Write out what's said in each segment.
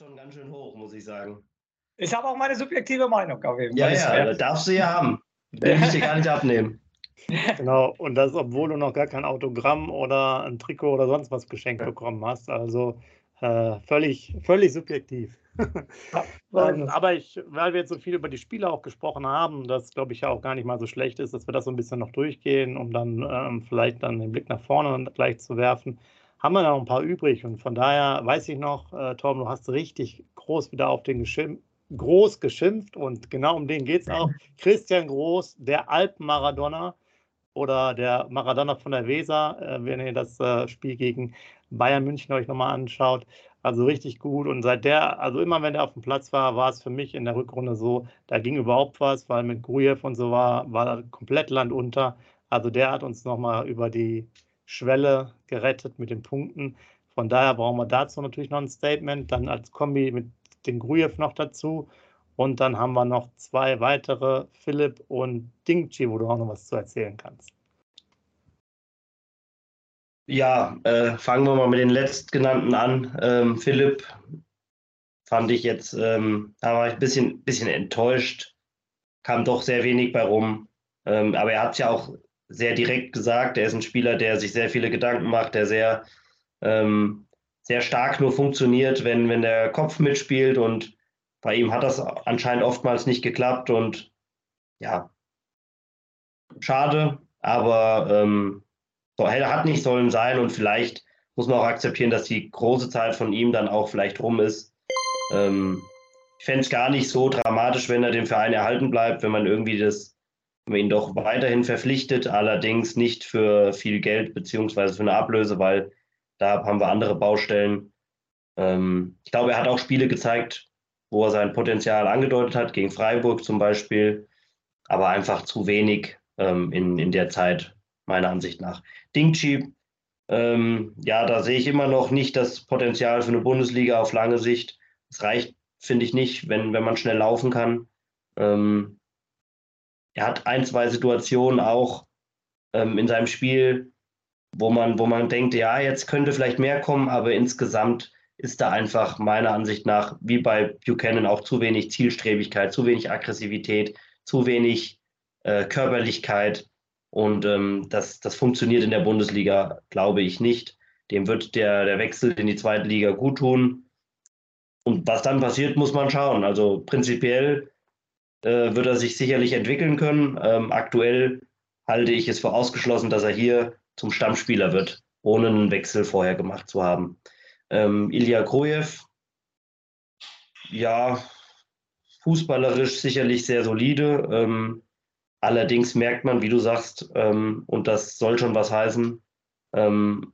schon ganz schön hoch, muss ich sagen. Ich habe auch meine subjektive Meinung auf jeden Fall. Ja, ja, darfst du ja haben. Den ich dir gar nicht abnehmen. Genau, und das, obwohl du noch gar kein Autogramm oder ein Trikot oder sonst was geschenkt bekommen hast. Also äh, völlig, völlig subjektiv. ähm, aber ich, weil wir jetzt so viel über die Spiele auch gesprochen haben, das glaube ich ja auch gar nicht mal so schlecht ist, dass wir das so ein bisschen noch durchgehen, um dann ähm, vielleicht dann den Blick nach vorne gleich zu werfen, haben wir noch ein paar übrig. Und von daher weiß ich noch, äh, Tom, du hast richtig groß wieder auf den Geschirm, Groß geschimpft und genau um den geht es auch. Christian Groß, der Alpen-Maradona oder der Maradona von der Weser, äh, wenn ihr das äh, Spiel gegen Bayern München euch nochmal anschaut. Also richtig gut. Und seit der, also immer wenn der auf dem Platz war, war es für mich in der Rückrunde so, da ging überhaupt was, weil mit Grujew und so war, war komplett Land unter. Also der hat uns nochmal über die Schwelle gerettet mit den Punkten. Von daher brauchen wir dazu natürlich noch ein Statement. Dann als Kombi mit den Grujew noch dazu. Und dann haben wir noch zwei weitere, Philipp und Dingchi, wo du auch noch was zu erzählen kannst. Ja, äh, fangen wir mal mit den letztgenannten an. Ähm, Philipp fand ich jetzt, ähm, da war ich ein bisschen, bisschen enttäuscht. Kam doch sehr wenig bei rum. Ähm, aber er hat es ja auch sehr direkt gesagt. Er ist ein Spieler, der sich sehr viele Gedanken macht, der sehr ähm, sehr stark nur funktioniert, wenn, wenn der Kopf mitspielt und bei ihm hat das anscheinend oftmals nicht geklappt und ja, schade, aber ähm, hat nicht sollen sein und vielleicht muss man auch akzeptieren, dass die große Zeit von ihm dann auch vielleicht rum ist. Ähm, ich fände es gar nicht so dramatisch, wenn er dem Verein erhalten bleibt, wenn man irgendwie das, wenn man ihn doch weiterhin verpflichtet, allerdings nicht für viel Geld beziehungsweise für eine Ablöse, weil da haben wir andere Baustellen. Ähm, ich glaube, er hat auch Spiele gezeigt, wo er sein Potenzial angedeutet hat, gegen Freiburg zum Beispiel, aber einfach zu wenig ähm, in, in der Zeit, meiner Ansicht nach. Dingchi, ähm, ja, da sehe ich immer noch nicht das Potenzial für eine Bundesliga auf lange Sicht. Es reicht, finde ich, nicht, wenn, wenn man schnell laufen kann. Ähm, er hat ein, zwei Situationen auch ähm, in seinem Spiel, wo man, wo man denkt, ja, jetzt könnte vielleicht mehr kommen, aber insgesamt ist da einfach meiner Ansicht nach, wie bei Buchanan, auch zu wenig Zielstrebigkeit, zu wenig Aggressivität, zu wenig äh, Körperlichkeit. Und ähm, das, das funktioniert in der Bundesliga, glaube ich, nicht. Dem wird der, der Wechsel in die zweite Liga gut tun. Und was dann passiert, muss man schauen. Also prinzipiell äh, wird er sich sicherlich entwickeln können. Ähm, aktuell halte ich es für ausgeschlossen, dass er hier zum Stammspieler wird, ohne einen Wechsel vorher gemacht zu haben. Ähm, Ilya Krojew, ja, fußballerisch sicherlich sehr solide. Ähm, allerdings merkt man, wie du sagst, ähm, und das soll schon was heißen, ähm,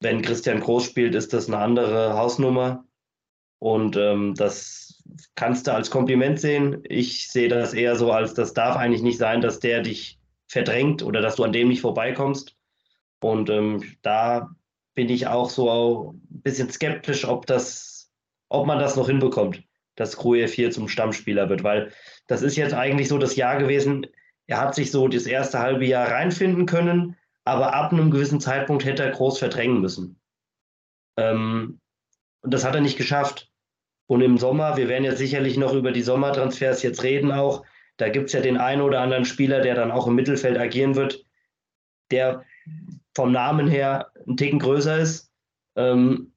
wenn Christian Groß spielt, ist das eine andere Hausnummer. Und ähm, das kannst du als Kompliment sehen. Ich sehe das eher so als, das darf eigentlich nicht sein, dass der dich verdrängt oder dass du an dem nicht vorbeikommst. Und ähm, da bin ich auch so ein bisschen skeptisch, ob das, ob man das noch hinbekommt, dass Grujew hier zum Stammspieler wird, weil das ist jetzt eigentlich so das Jahr gewesen. Er hat sich so das erste halbe Jahr reinfinden können, aber ab einem gewissen Zeitpunkt hätte er groß verdrängen müssen. Ähm, und das hat er nicht geschafft. Und im Sommer, wir werden ja sicherlich noch über die Sommertransfers jetzt reden auch, da gibt es ja den einen oder anderen Spieler, der dann auch im Mittelfeld agieren wird, der vom Namen her ein Ticken größer ist, ähm,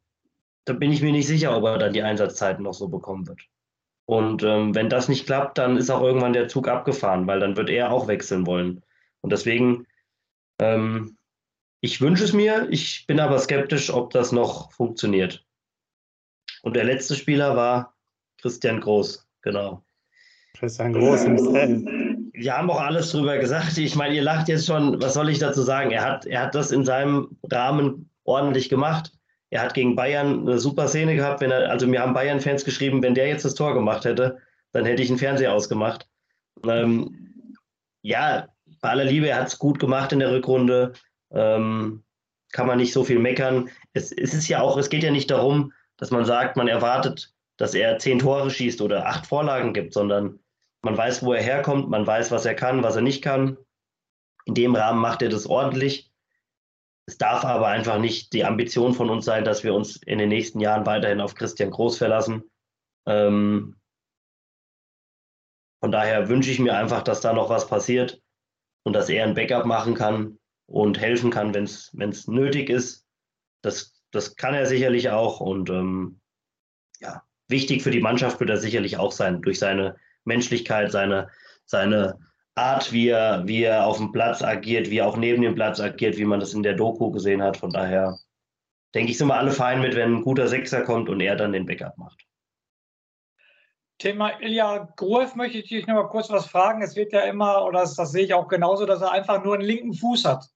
da bin ich mir nicht sicher, ob er dann die Einsatzzeiten noch so bekommen wird. Und ähm, wenn das nicht klappt, dann ist auch irgendwann der Zug abgefahren, weil dann wird er auch wechseln wollen. Und deswegen, ähm, ich wünsche es mir, ich bin aber skeptisch, ob das noch funktioniert. Und der letzte Spieler war Christian Groß, genau. Christian Groß im wir haben auch alles drüber gesagt. Ich meine, ihr lacht jetzt schon, was soll ich dazu sagen? Er hat, er hat das in seinem Rahmen ordentlich gemacht. Er hat gegen Bayern eine super Szene gehabt. Wenn er, also mir haben Bayern-Fans geschrieben, wenn der jetzt das Tor gemacht hätte, dann hätte ich einen Fernseher ausgemacht. Ähm, ja, bei aller Liebe, er hat es gut gemacht in der Rückrunde. Ähm, kann man nicht so viel meckern. Es, es ist ja auch, es geht ja nicht darum, dass man sagt, man erwartet, dass er zehn Tore schießt oder acht Vorlagen gibt, sondern man weiß, wo er herkommt, man weiß, was er kann, was er nicht kann. In dem Rahmen macht er das ordentlich. Es darf aber einfach nicht die Ambition von uns sein, dass wir uns in den nächsten Jahren weiterhin auf Christian Groß verlassen. Ähm, von daher wünsche ich mir einfach, dass da noch was passiert und dass er ein Backup machen kann und helfen kann, wenn es nötig ist. Das, das kann er sicherlich auch und ähm, ja, wichtig für die Mannschaft wird er sicherlich auch sein, durch seine Menschlichkeit, seine, seine Art, wie er, wie er auf dem Platz agiert, wie er auch neben dem Platz agiert, wie man das in der Doku gesehen hat. Von daher denke ich, sind wir alle fein mit, wenn ein guter Sechser kommt und er dann den Backup macht. Thema Ilja Gruev möchte ich dich noch mal kurz was fragen. Es wird ja immer, oder das, das sehe ich auch genauso, dass er einfach nur einen linken Fuß hat.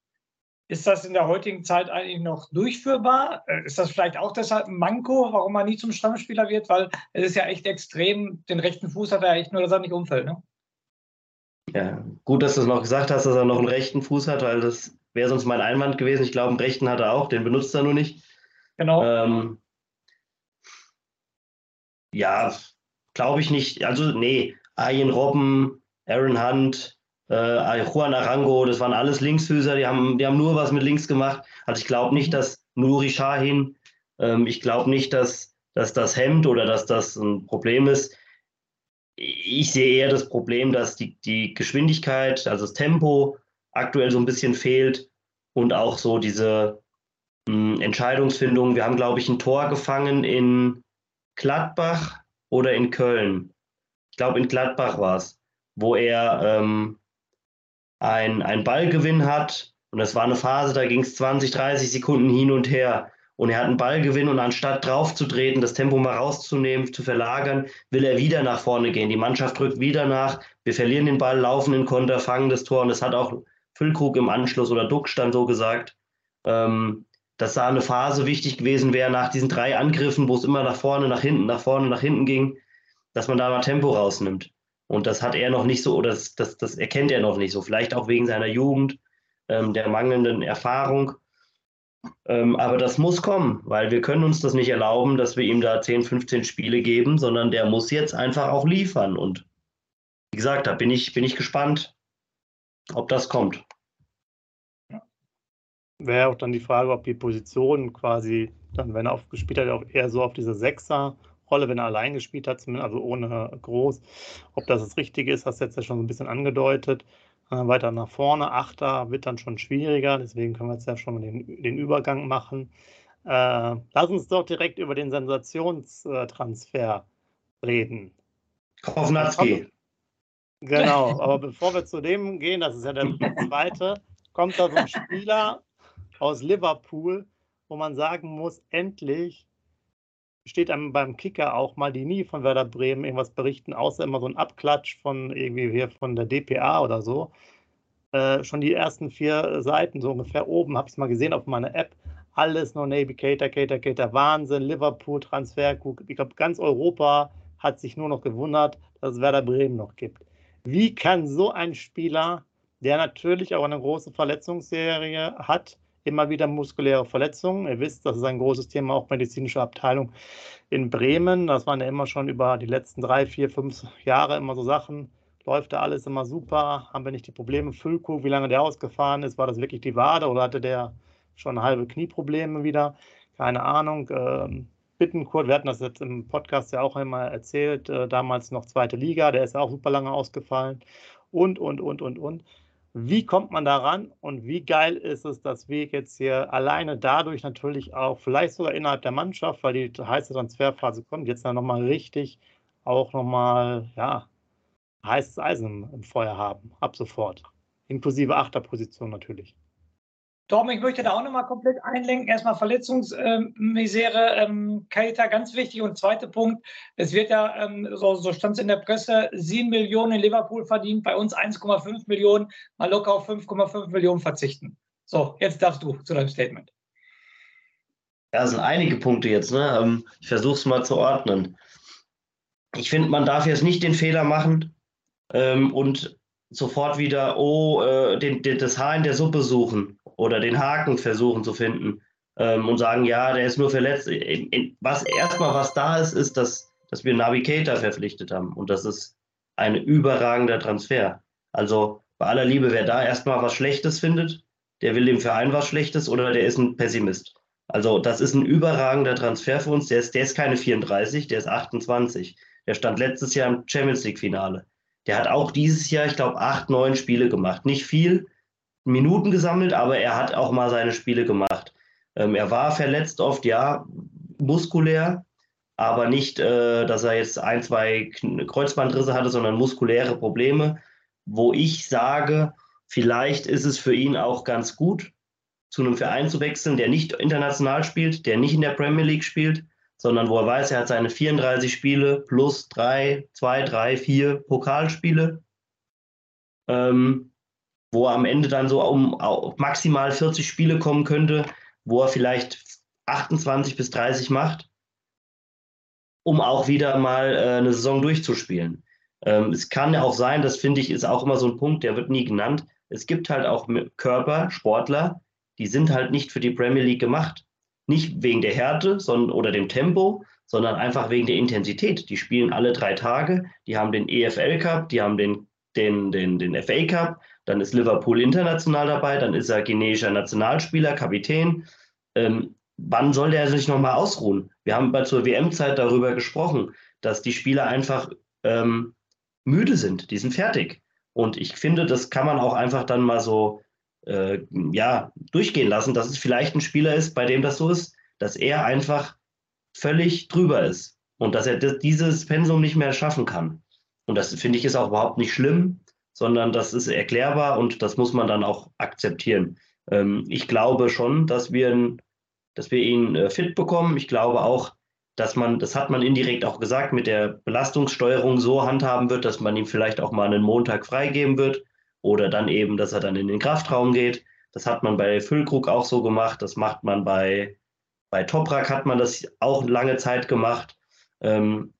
Ist das in der heutigen Zeit eigentlich noch durchführbar? Äh, ist das vielleicht auch deshalb ein Manko, warum er nie zum Stammspieler wird? Weil es ist ja echt extrem, den rechten Fuß hat er echt nur, dass er nicht umfällt. Ne? Ja, gut, dass du es noch gesagt hast, dass er noch einen rechten Fuß hat, weil das wäre sonst mein Einwand gewesen. Ich glaube, einen rechten hat er auch, den benutzt er nur nicht. Genau. Ähm, ja, glaube ich nicht. Also, nee, Ayen Robben, Aaron Hunt, äh, Juan Arango, das waren alles Linksfüßer, die haben, die haben nur was mit links gemacht. Also ich glaube nicht, dass Nuri Shahin, ähm, ich glaube nicht, dass, dass das hemmt oder dass das ein Problem ist. Ich sehe eher das Problem, dass die, die Geschwindigkeit, also das Tempo aktuell so ein bisschen fehlt und auch so diese mh, hm, Entscheidungsfindung. Wir haben, glaube ich, ein Tor gefangen in Gladbach oder in Köln. Ich glaube, in Gladbach war es, wo er ähm, ein, ein Ballgewinn hat. Und das war eine Phase, da ging es 20, 30 Sekunden hin und her. Und er hat einen Ballgewinn und anstatt draufzutreten, das Tempo mal rauszunehmen, zu verlagern, will er wieder nach vorne gehen. Die Mannschaft drückt wieder nach. Wir verlieren den Ball, laufen in Konter, fangen das Tor. Und das hat auch Füllkrug im Anschluss oder Duck dann so gesagt, ähm, dass da eine Phase wichtig gewesen wäre nach diesen drei Angriffen, wo es immer nach vorne, nach hinten, nach vorne, nach hinten ging, dass man da mal Tempo rausnimmt. Und das hat er noch nicht so, oder das, das, das erkennt er noch nicht so. Vielleicht auch wegen seiner Jugend, ähm, der mangelnden Erfahrung. Ähm, aber das muss kommen, weil wir können uns das nicht erlauben, dass wir ihm da 10, 15 Spiele geben, sondern der muss jetzt einfach auch liefern. Und wie gesagt, da bin ich, bin ich gespannt, ob das kommt. Wäre auch dann die Frage, ob die Position quasi dann, wenn er aufgespielt hat, auch eher so auf diese Sechser Rolle, wenn er allein gespielt hat, also ohne groß. Ob das das Richtige ist, hast du jetzt ja schon so ein bisschen angedeutet. Äh, weiter nach vorne, Achter wird dann schon schwieriger, deswegen können wir jetzt ja schon mal den, den Übergang machen. Äh, lass uns doch direkt über den Sensationstransfer reden. Kovnatski. Genau, aber bevor wir zu dem gehen, das ist ja der zweite, kommt da so ein Spieler aus Liverpool, wo man sagen muss, endlich steht einem beim Kicker auch mal, die nie von Werder Bremen irgendwas berichten, außer immer so ein Abklatsch von irgendwie hier von der DPA oder so. Äh, schon die ersten vier Seiten, so ungefähr oben, habe ich es mal gesehen auf meiner App. Alles nur Navy Cater, Cater, Cater, Wahnsinn, Liverpool, Transfer. Ich glaube, ganz Europa hat sich nur noch gewundert, dass es Werder Bremen noch gibt. Wie kann so ein Spieler, der natürlich auch eine große Verletzungsserie hat, immer wieder muskuläre Verletzungen. Ihr wisst, das ist ein großes Thema, auch medizinische Abteilung in Bremen. Das waren ja immer schon über die letzten drei, vier, fünf Jahre immer so Sachen. Läuft da alles immer super? Haben wir nicht die Probleme? Füllkrug, wie lange der ausgefahren ist? War das wirklich die Wade oder hatte der schon halbe Knieprobleme wieder? Keine Ahnung. Ähm, Bittenkurt, wir hatten das jetzt im Podcast ja auch einmal erzählt, äh, damals noch zweite Liga, der ist auch super lange ausgefallen und, und, und, und, und. Wie kommt man daran und wie geil ist es, dass wir jetzt hier alleine dadurch natürlich auch, vielleicht sogar innerhalb der Mannschaft, weil die heiße Transferphase kommt, jetzt dann nochmal richtig auch nochmal, ja, heißes Eisen im Feuer haben, ab sofort. Inklusive Achterposition natürlich. Torben, ich möchte da auch nochmal komplett einlenken. Erstmal Verletzungsmisere, ähm, Keita, ganz wichtig. Und zweiter Punkt, es wird ja, ähm, so, so stand es in der Presse, 7 Millionen in Liverpool verdient, bei uns 1,5 Millionen, mal locker auf 5,5 Millionen verzichten. So, jetzt darfst du zu deinem Statement. Ja, sind einige Punkte jetzt. Ne? Ähm, ich versuche es mal zu ordnen. Ich finde, man darf jetzt nicht den Fehler machen ähm, und sofort wieder, oh, äh, den, den, das Haar in der Suppe suchen oder den Haken versuchen zu finden ähm, und sagen, ja, der ist nur verletzt. Was erstmal was da ist, ist, dass, dass wir Navigator verpflichtet haben und das ist ein überragender Transfer. Also bei aller Liebe, wer da erstmal was Schlechtes findet, der will dem Verein was Schlechtes oder der ist ein Pessimist. Also das ist ein überragender Transfer für uns. Der ist, der ist keine 34, der ist 28. Der stand letztes Jahr im Champions League-Finale. Der hat auch dieses Jahr, ich glaube, acht, neun Spiele gemacht. Nicht viel Minuten gesammelt, aber er hat auch mal seine Spiele gemacht. Ähm, er war verletzt oft, ja, muskulär, aber nicht, äh, dass er jetzt ein, zwei Kreuzbandrisse hatte, sondern muskuläre Probleme, wo ich sage, vielleicht ist es für ihn auch ganz gut, zu einem Verein zu wechseln, der nicht international spielt, der nicht in der Premier League spielt, sondern wo er weiß, er hat seine 34 Spiele plus drei, zwei, drei, vier Pokalspiele, ähm, wo er am Ende dann so um, maximal 40 Spiele kommen könnte, wo er vielleicht 28 bis 30 macht, um auch wieder mal äh, eine Saison durchzuspielen. Ähm, es kann ja auch sein, das finde ich ist auch immer so ein Punkt, der wird nie genannt. Es gibt halt auch Körper, Sportler, die sind halt nicht für die Premier League gemacht. Nicht wegen der Härte sondern, oder dem Tempo, sondern einfach wegen der Intensität. Die spielen alle drei Tage, die haben den EFL Cup, die haben den, den, den, den FA Cup, dann ist Liverpool international dabei, dann ist er guineischer Nationalspieler, Kapitän. Ähm, wann soll der sich nochmal ausruhen? Wir haben bei zur WM-Zeit darüber gesprochen, dass die Spieler einfach ähm, müde sind, die sind fertig. Und ich finde, das kann man auch einfach dann mal so äh, ja, durchgehen lassen, dass es vielleicht ein Spieler ist, bei dem das so ist, dass er einfach völlig drüber ist und dass er dieses Pensum nicht mehr schaffen kann. Und das finde ich ist auch überhaupt nicht schlimm, sondern das ist erklärbar und das muss man dann auch akzeptieren. Ähm, ich glaube schon, dass wir, dass wir ihn äh, fit bekommen. Ich glaube auch, dass man, das hat man indirekt auch gesagt, mit der Belastungssteuerung so handhaben wird, dass man ihm vielleicht auch mal einen Montag freigeben wird oder dann eben, dass er dann in den Kraftraum geht. Das hat man bei Füllkrug auch so gemacht. Das macht man bei, bei Toprak hat man das auch lange Zeit gemacht. Ähm,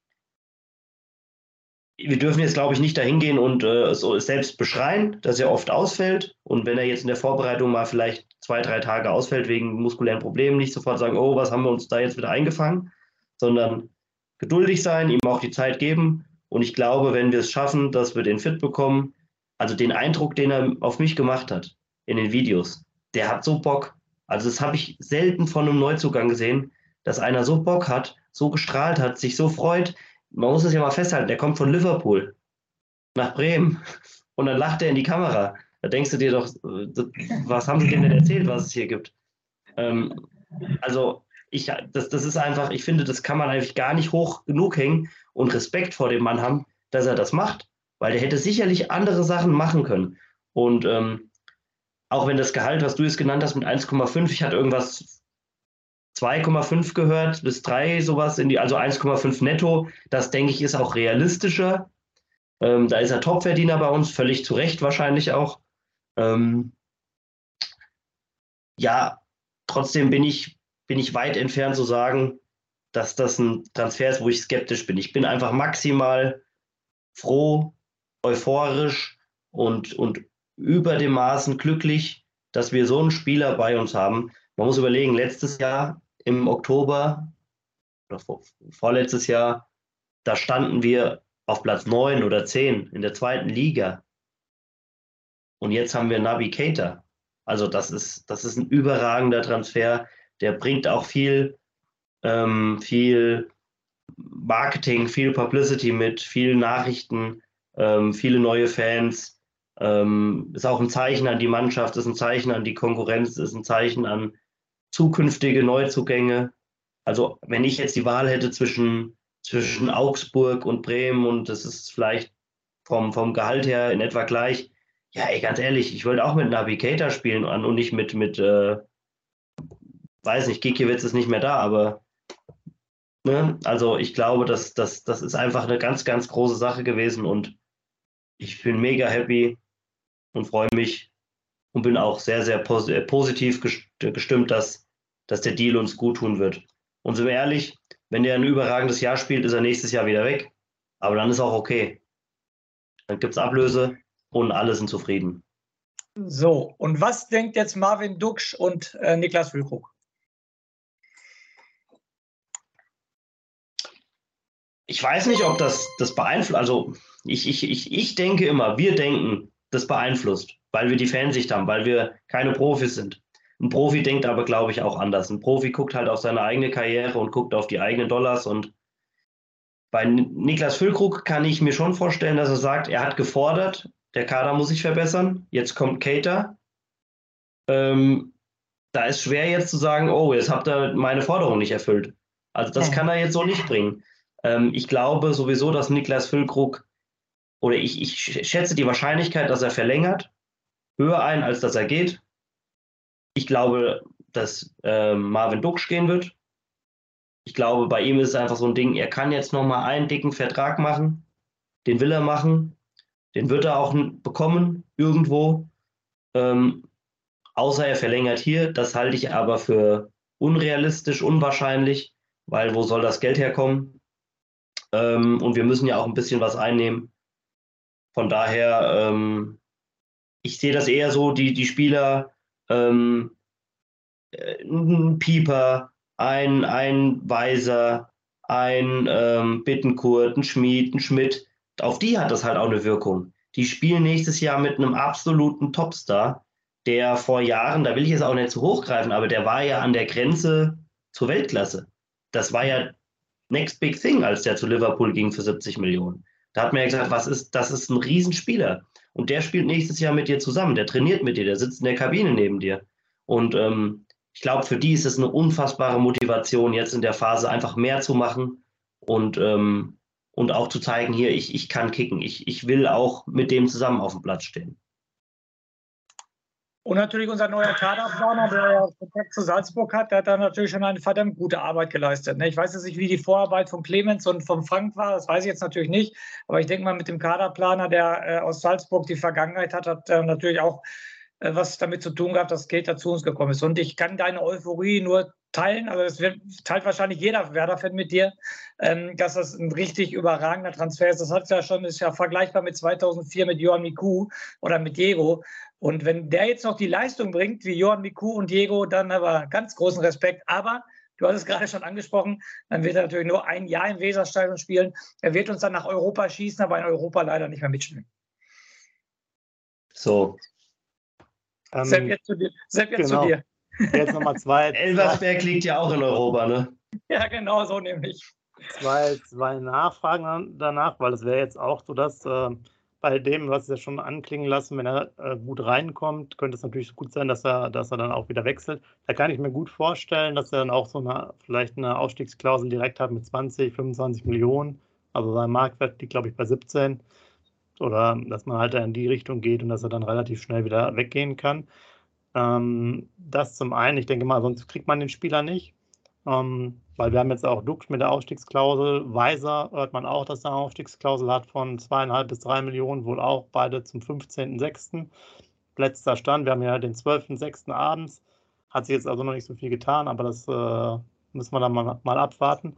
wir dürfen jetzt, glaube ich, nicht dahin gehen und äh, so selbst beschreien, dass er oft ausfällt. Und wenn er jetzt in der Vorbereitung mal vielleicht zwei, drei Tage ausfällt wegen muskulären Problemen, nicht sofort sagen, oh, was haben wir uns da jetzt wieder eingefangen, sondern geduldig sein, ihm auch die Zeit geben. Und ich glaube, wenn wir es schaffen, dass wir den fit bekommen, also den Eindruck, den er auf mich gemacht hat in den Videos, der hat so Bock. Also das habe ich selten von einem Neuzugang gesehen, dass einer so Bock hat, so gestrahlt hat, sich so freut. Man muss es ja mal festhalten, der kommt von Liverpool nach Bremen und dann lacht er in die Kamera. Da denkst du dir doch, äh, was haben sie denn erzählt, was es hier gibt? Ähm, also ich, das, das ist einfach, ich finde, das kann man eigentlich gar nicht hoch genug hängen und Respekt vor dem Mann haben, dass er das macht weil der hätte sicherlich andere Sachen machen können. Und ähm, auch wenn das Gehalt, was du jetzt genannt hast, mit 1,5, ich hatte irgendwas 2,5 gehört, bis 3 sowas, in die, also 1,5 netto, das denke ich ist auch realistischer. Ähm, da ist er Topverdiener bei uns, völlig zu Recht wahrscheinlich auch. Ähm, ja, trotzdem bin ich, bin ich weit entfernt zu sagen, dass das ein Transfer ist, wo ich skeptisch bin. Ich bin einfach maximal froh, euphorisch und, und über dem Maßen glücklich, dass wir so einen Spieler bei uns haben. Man muss überlegen, letztes Jahr im Oktober oder vor, vorletztes Jahr, da standen wir auf Platz 9 oder 10 in der zweiten Liga. Und jetzt haben wir Navi Keita. Also das ist, das ist ein überragender Transfer. Der bringt auch viel, ähm, viel Marketing, viel Publicity mit, viel Nachrichten ähm, viele neue Fans. Ähm, ist auch ein Zeichen an die Mannschaft, ist ein Zeichen an die Konkurrenz, ist ein Zeichen an zukünftige Neuzugänge. Also wenn ich jetzt die Wahl hätte zwischen, zwischen Augsburg und Bremen und das ist vielleicht vom, vom Gehalt her in etwa gleich, ja, ey, ganz ehrlich, ich wollte auch mit Navigator spielen und nicht mit, mit äh, weiß nicht, Gikiewicz ist nicht mehr da, aber ne, also ich glaube, dass, dass, das ist einfach eine ganz, ganz große Sache gewesen und ich bin mega happy und freue mich und bin auch sehr, sehr pos äh, positiv gestimmt, dass, dass der Deal uns gut tun wird. Und sind wir ehrlich, wenn der ein überragendes Jahr spielt, ist er nächstes Jahr wieder weg. Aber dann ist auch okay. Dann gibt es Ablöse und alle sind zufrieden. So, und was denkt jetzt Marvin Duksch und äh, Niklas Füllkrug? Ich weiß nicht, ob das, das beeinflusst. Also ich, ich, ich, ich denke immer, wir denken, das beeinflusst, weil wir die Fansicht haben, weil wir keine Profis sind. Ein Profi denkt aber, glaube ich, auch anders. Ein Profi guckt halt auf seine eigene Karriere und guckt auf die eigenen Dollars. Und bei Niklas Füllkrug kann ich mir schon vorstellen, dass er sagt, er hat gefordert, der Kader muss sich verbessern. Jetzt kommt Cater. Ähm, da ist schwer jetzt zu sagen, oh, jetzt habt ihr meine Forderung nicht erfüllt. Also das kann er jetzt so nicht bringen. Ähm, ich glaube sowieso, dass Niklas Füllkrug, oder ich, ich schätze die Wahrscheinlichkeit, dass er verlängert, höher ein, als dass er geht. Ich glaube, dass äh, Marvin Duksch gehen wird. Ich glaube, bei ihm ist es einfach so ein Ding, er kann jetzt nochmal einen dicken Vertrag machen. Den will er machen. Den wird er auch bekommen, irgendwo. Ähm, außer er verlängert hier. Das halte ich aber für unrealistisch, unwahrscheinlich, weil wo soll das Geld herkommen? Ähm, und wir müssen ja auch ein bisschen was einnehmen. Von daher, ähm, ich sehe das eher so, die, die Spieler ähm, äh, ein Pieper, ein, ein Weiser, ein ähm, Bittenkurt, ein Schmied, ein Schmidt, auf die hat das halt auch eine Wirkung. Die spielen nächstes Jahr mit einem absoluten Topstar, der vor Jahren, da will ich jetzt auch nicht zu hochgreifen, aber der war ja an der Grenze zur Weltklasse. Das war ja next big thing, als der zu Liverpool ging für 70 Millionen. Da hat man ja gesagt, was ist, das ist ein Riesenspieler. Und der spielt nächstes Jahr mit dir zusammen, der trainiert mit dir, der sitzt in der Kabine neben dir. Und ähm, ich glaube, für die ist es eine unfassbare Motivation, jetzt in der Phase einfach mehr zu machen und, ähm, und auch zu zeigen, hier, ich, ich kann kicken, ich, ich will auch mit dem zusammen auf dem Platz stehen. Und natürlich unser neuer Kaderplaner, der ja Kontakt zu Salzburg hat, der hat da natürlich schon eine verdammt gute Arbeit geleistet. Ne? Ich weiß jetzt nicht, wie die Vorarbeit von Clemens und von Frank war, das weiß ich jetzt natürlich nicht. Aber ich denke mal, mit dem Kaderplaner, der äh, aus Salzburg die Vergangenheit hat, hat er natürlich auch äh, was damit zu tun gehabt, dass Keita zu uns gekommen ist. Und ich kann deine Euphorie nur teilen, also das teilt wahrscheinlich jeder Werder-Fan mit dir, ähm, dass das ein richtig überragender Transfer ist. Das hat ja schon, ist ja vergleichbar mit 2004 mit Johan Miku oder mit Diego. Und wenn der jetzt noch die Leistung bringt, wie Johan Miku und Diego, dann aber ganz großen Respekt. Aber du hast es gerade schon angesprochen, dann wird er natürlich nur ein Jahr im Weserstadion spielen. Er wird uns dann nach Europa schießen, aber in Europa leider nicht mehr mitspielen. So. Ähm, Sepp, jetzt zu dir. Sepp, jetzt genau. zu dir. Jetzt nochmal zwei. Elversberg liegt ja auch in Europa, ne? Ja, genau, so nämlich. Zwei, zwei Nachfragen danach, weil es wäre jetzt auch so, dass äh, bei dem, was ja schon anklingen lassen, wenn er äh, gut reinkommt, könnte es natürlich gut sein, dass er, dass er dann auch wieder wechselt. Da kann ich mir gut vorstellen, dass er dann auch so eine, vielleicht eine Ausstiegsklausel direkt hat mit 20, 25 Millionen. Also sein Marktwert liegt, glaube ich, bei 17. Oder dass man halt in die Richtung geht und dass er dann relativ schnell wieder weggehen kann. Ähm, das zum einen, ich denke mal, sonst kriegt man den Spieler nicht. Ähm, weil wir haben jetzt auch Dux mit der Aufstiegsklausel. Weiser hört man auch, dass er eine Aufstiegsklausel hat von zweieinhalb bis drei Millionen, wohl auch beide zum 15.06. Letzter Stand. Wir haben ja den 12.06. abends. Hat sich jetzt also noch nicht so viel getan, aber das äh, müssen wir dann mal, mal abwarten.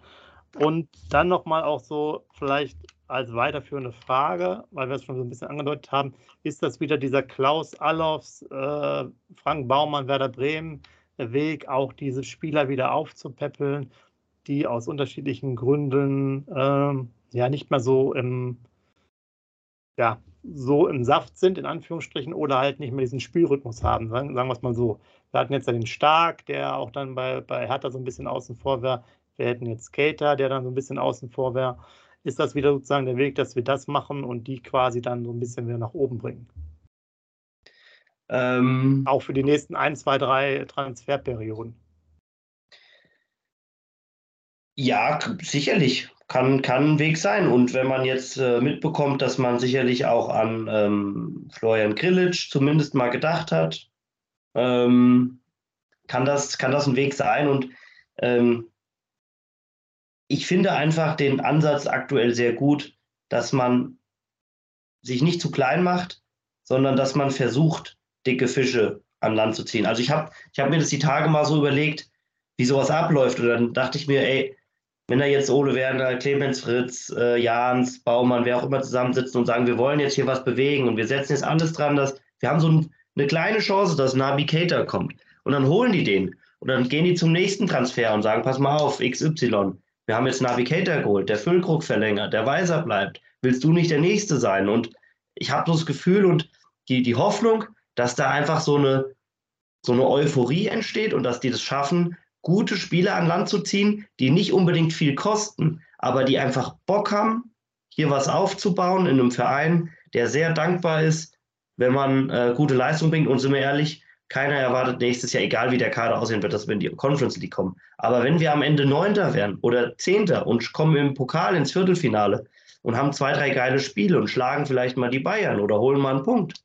Und dann nochmal auch so vielleicht als weiterführende Frage, weil wir es schon so ein bisschen angedeutet haben, ist das wieder dieser Klaus Allofs, äh, Frank Baumann, Werder Bremen Weg, auch diese Spieler wieder aufzupäppeln, die aus unterschiedlichen Gründen äh, ja nicht mehr so im, ja, so im Saft sind, in Anführungsstrichen, oder halt nicht mehr diesen Spielrhythmus haben, sagen, sagen wir es mal so. Wir hatten jetzt ja den Stark, der auch dann bei, bei Hertha so ein bisschen außen vor wäre. Wir hätten jetzt Skater, der dann so ein bisschen außen vor wäre ist das wieder sozusagen der Weg, dass wir das machen und die quasi dann so ein bisschen wieder nach oben bringen. Ähm, Auch für die nächsten ein, zwei, drei Transferperioden. Ja, sicherlich. Kann, kann ein Weg sein. Und wenn man jetzt äh, mitbekommt, dass man sicherlich auch an ähm, Florian Grillitsch zumindest mal gedacht hat, ähm, kann, das, kann das ein Weg sein. Und ähm, ich finde einfach den Ansatz aktuell sehr gut, dass man sich nicht zu klein macht, sondern dass man versucht, dicke Fische an Land zu ziehen. Also ich habe ich hab mir das die Tage mal so überlegt, wie sowas abläuft. Und dann dachte ich mir, ey, wenn da jetzt Ole Werner, Clemens Fritz, äh, Jans, Baumann, wer auch immer zusammensitzen und sagen, wir wollen jetzt hier was bewegen und wir setzen jetzt alles dran, dass wir haben so ein, eine kleine Chance, dass Navigator kommt. Und dann holen die den. Und dann gehen die zum nächsten Transfer und sagen, pass mal auf, XY. Wir haben jetzt Navigator geholt, der Füllkrug verlängert, der Weiser bleibt. Willst du nicht der Nächste sein? Und ich habe so das Gefühl und die, die Hoffnung, dass da einfach so eine, so eine Euphorie entsteht und dass die das schaffen, gute Spieler an Land zu ziehen, die nicht unbedingt viel kosten, aber die einfach Bock haben, hier was aufzubauen in einem Verein, der sehr dankbar ist, wenn man äh, gute Leistung bringt. Und sind wir ehrlich, keiner erwartet nächstes Jahr, egal wie der Kader aussehen wird, dass wir in die Conference League kommen. Aber wenn wir am Ende Neunter werden oder Zehnter und kommen im Pokal ins Viertelfinale und haben zwei, drei geile Spiele und schlagen vielleicht mal die Bayern oder holen mal einen Punkt,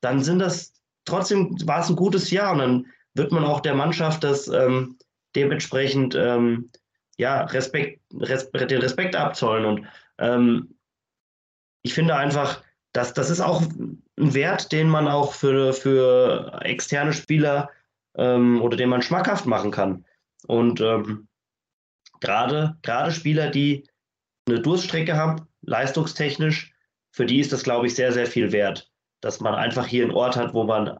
dann sind das trotzdem war es ein gutes Jahr und dann wird man auch der Mannschaft das ähm, dementsprechend ähm, ja, Respekt, Res den Respekt abzollen. Und ähm, ich finde einfach, dass das ist auch ein Wert, den man auch für, für externe Spieler ähm, oder den man schmackhaft machen kann. Und ähm, gerade Spieler, die eine Durststrecke haben, leistungstechnisch, für die ist das, glaube ich, sehr, sehr viel wert. Dass man einfach hier einen Ort hat, wo man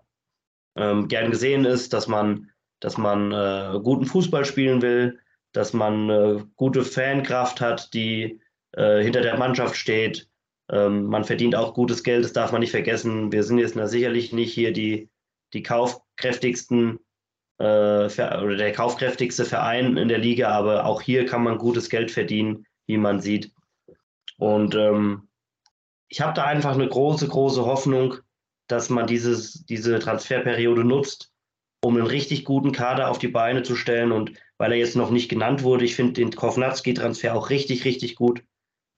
ähm, gern gesehen ist, dass man, dass man äh, guten Fußball spielen will, dass man äh, gute Fankraft hat, die äh, hinter der Mannschaft steht. Ähm, man verdient auch gutes Geld, das darf man nicht vergessen. Wir sind jetzt sicherlich nicht hier die, die kaufkräftigsten äh, oder der kaufkräftigste Verein in der Liga, aber auch hier kann man gutes Geld verdienen, wie man sieht. Und ähm, ich habe da einfach eine große, große Hoffnung, dass man dieses, diese Transferperiode nutzt, um einen richtig guten Kader auf die Beine zu stellen. Und weil er jetzt noch nicht genannt wurde, ich finde den Kovnatski-Transfer auch richtig, richtig gut.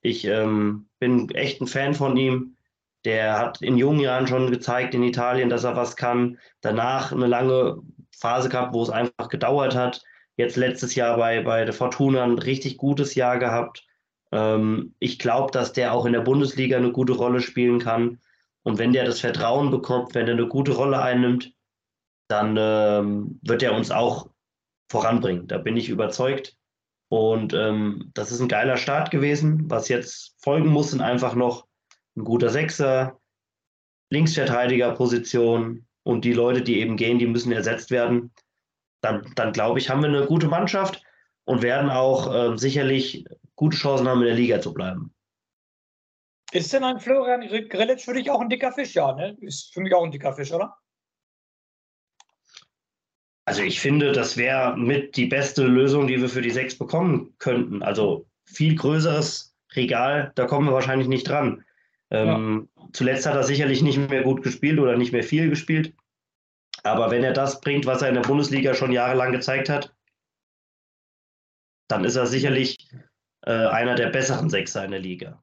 Ich ähm, bin echt ein Fan von ihm. Der hat in jungen Jahren schon gezeigt in Italien, dass er was kann. Danach eine lange Phase gehabt, wo es einfach gedauert hat. Jetzt letztes Jahr bei, bei der Fortuna ein richtig gutes Jahr gehabt. Ähm, ich glaube, dass der auch in der Bundesliga eine gute Rolle spielen kann. Und wenn der das Vertrauen bekommt, wenn er eine gute Rolle einnimmt, dann ähm, wird er uns auch voranbringen. Da bin ich überzeugt. Und ähm, das ist ein geiler Start gewesen. Was jetzt folgen muss, sind einfach noch ein guter Sechser, Linksverteidigerposition und die Leute, die eben gehen, die müssen ersetzt werden. Dann, dann glaube ich, haben wir eine gute Mannschaft und werden auch äh, sicherlich gute Chancen haben, in der Liga zu bleiben. Ist denn ein Florian Grillitsch für dich auch ein dicker Fisch? Ja, ne? Ist für mich auch ein dicker Fisch, oder? Also ich finde, das wäre mit die beste Lösung, die wir für die sechs bekommen könnten. Also viel größeres Regal, da kommen wir wahrscheinlich nicht dran. Ähm, ja. Zuletzt hat er sicherlich nicht mehr gut gespielt oder nicht mehr viel gespielt. Aber wenn er das bringt, was er in der Bundesliga schon jahrelang gezeigt hat, dann ist er sicherlich äh, einer der besseren Sechser in der Liga.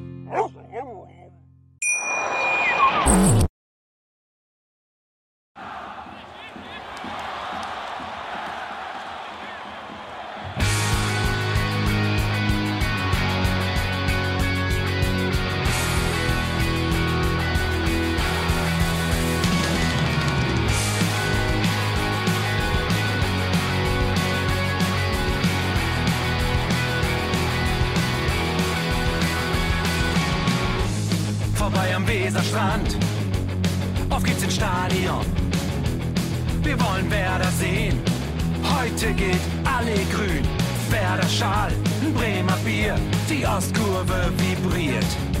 it.